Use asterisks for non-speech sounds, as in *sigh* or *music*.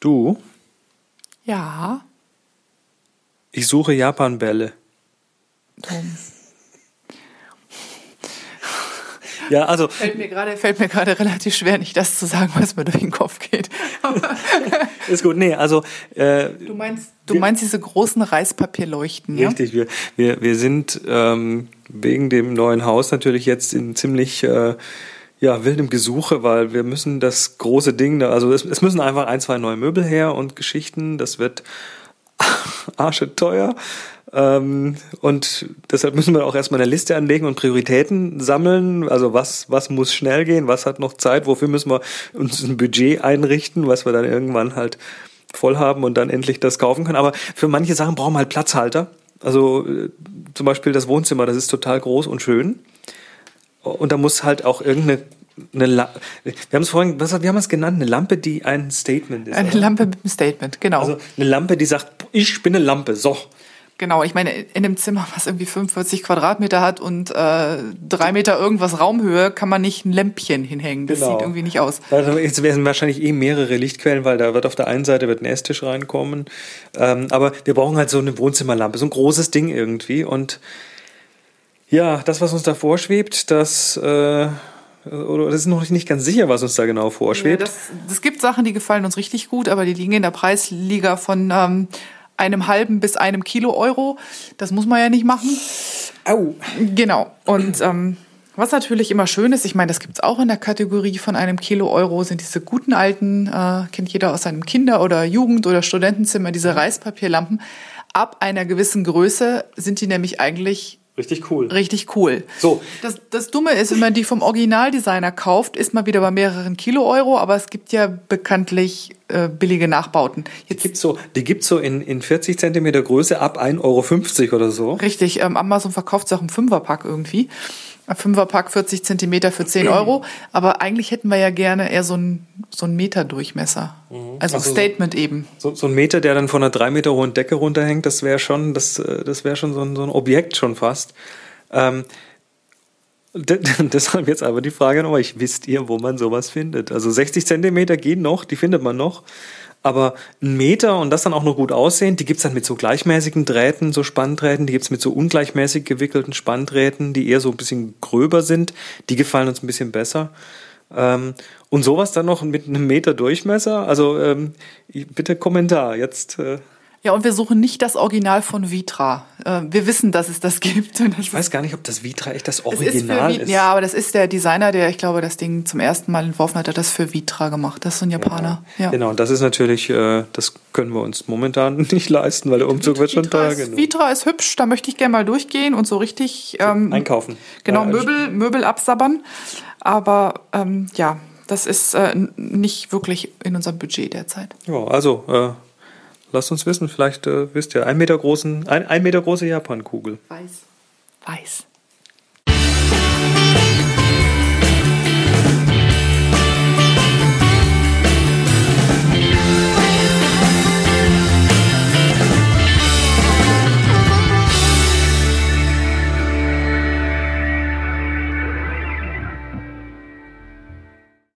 Du, Ja. ich suche Japan-Bälle. Tom. *laughs* Ja, also Fällt mir gerade, fällt mir gerade relativ schwer, nicht das zu sagen, was mir durch den Kopf geht. *laughs* Ist gut. Nee, also äh, du meinst, du meinst diese großen Reispapierleuchten, ja? Richtig, wir, wir, wir sind ähm, wegen dem neuen Haus natürlich jetzt in ziemlich äh, ja, wildem Gesuche, weil wir müssen das große Ding, also es, es müssen einfach ein, zwei neue Möbel her und Geschichten, das wird *laughs* arscheteuer. Ähm, und deshalb müssen wir auch erstmal eine Liste anlegen und Prioritäten sammeln. Also was, was muss schnell gehen, was hat noch Zeit, wofür müssen wir uns ein Budget einrichten, was wir dann irgendwann halt voll haben und dann endlich das kaufen können. Aber für manche Sachen brauchen wir halt Platzhalter. Also äh, zum Beispiel das Wohnzimmer, das ist total groß und schön. Und da muss halt auch irgendeine eine La wir haben es vorhin, was, wir haben es genannt, eine Lampe, die ein Statement ist. Eine oder? Lampe mit einem Statement, genau. Also eine Lampe, die sagt, ich bin eine Lampe, so. genau, ich meine, in einem Zimmer, was irgendwie 45 Quadratmeter hat und äh, drei Meter irgendwas Raumhöhe, kann man nicht ein Lämpchen hinhängen. Das Genau. sieht irgendwie nicht aus. Also jetzt werden wahrscheinlich eh mehrere Lichtquellen, weil da wird auf der einen Seite wird ein Esstisch reinkommen. Ähm, aber wir brauchen halt so eine Wohnzimmerlampe, so ein großes Ding irgendwie. Und ja, das, was uns da vorschwebt, das, äh, oder das ist noch nicht ganz sicher, was uns da genau Ja, vorschwebt. das, es gibt Sachen, die gefallen uns richtig gut, aber die liegen in der Preisliga von ähm, einem halben bis einem Kilo Euro. Das muss man ja nicht machen. Au! Genau. Und ähm, was natürlich immer schön ist, ich meine, das gibt's auch in der Kategorie von einem Kilo Euro, sind diese guten alten, äh, kennt jeder aus seinem Kinder- oder Jugend- oder Studentenzimmer, diese Reispapierlampen. Ab einer gewissen Größe sind die nämlich eigentlich Richtig cool. richtig cool. So. Das, das Dumme ist, wenn man die vom Originaldesigner kauft, ist man wieder bei mehreren Kilo Euro, aber es gibt ja bekanntlich äh, billige Nachbauten. Jetzt Gibt's so, die gibt's so in, in 40 Zentimeter Größe ab 1,50 Euro oder so. Richtig, ähm, Amazon verkauft es auch im Fünferpack irgendwie. Ein Fünferpack 40 Zentimeter für 10 *clears throat* Euro. Aber eigentlich hätten wir ja gerne eher so einen so einen Meter Durchmesser. Also, Also so- Statement eben. So, so ein Meter, der dann von einer drei Meter hohen Decke runterhängt, das wäre schon, das, äh, das wäre schon so ein, so ein Objekt schon fast. Ähm, de- *laughs* deshalb jetzt aber die Frage an euch, wisst ihr, wo man sowas findet? Also 60 Zentimeter gehen noch, die findet man noch. Aber ein Meter und das dann auch noch gut aussehen, die gibt's dann mit so gleichmäßigen Drähten, so Spanndrähten, die gibt's mit so ungleichmäßig gewickelten Spanndrähten, die eher so ein bisschen gröber sind. Die gefallen uns ein bisschen besser. Ähm, und sowas dann noch mit einem Meter Durchmesser. Also ähm, bitte Kommentar. Jetzt äh, Ja, und wir suchen nicht das Original von Vitra. Äh, wir wissen, dass es das *laughs* gibt. Das ich weiß gar nicht, ob das Vitra echt das ist für Original Vi- ist. Ja, aber das ist der Designer, der, ich glaube, das Ding zum ersten Mal entworfen hat, hat das für Vitra gemacht. Das ist so ein Japaner. Ja. Genau, und das ist natürlich, äh, das können wir uns momentan *laughs* nicht leisten, weil der Umzug wird schon Vitra teuer ist, genug. Vitra ist hübsch, da möchte ich gerne mal durchgehen und so richtig ähm, Einkaufen. Genau, Äh, Möbel, Möbel absabbern. Aber ähm, ja, das ist äh, nicht wirklich in unserem Budget derzeit. Ja, also äh, lasst uns wissen, vielleicht äh, wisst ihr, ein Meter großen, ein, ein Meter große Japankugel. Weiß. Weiß.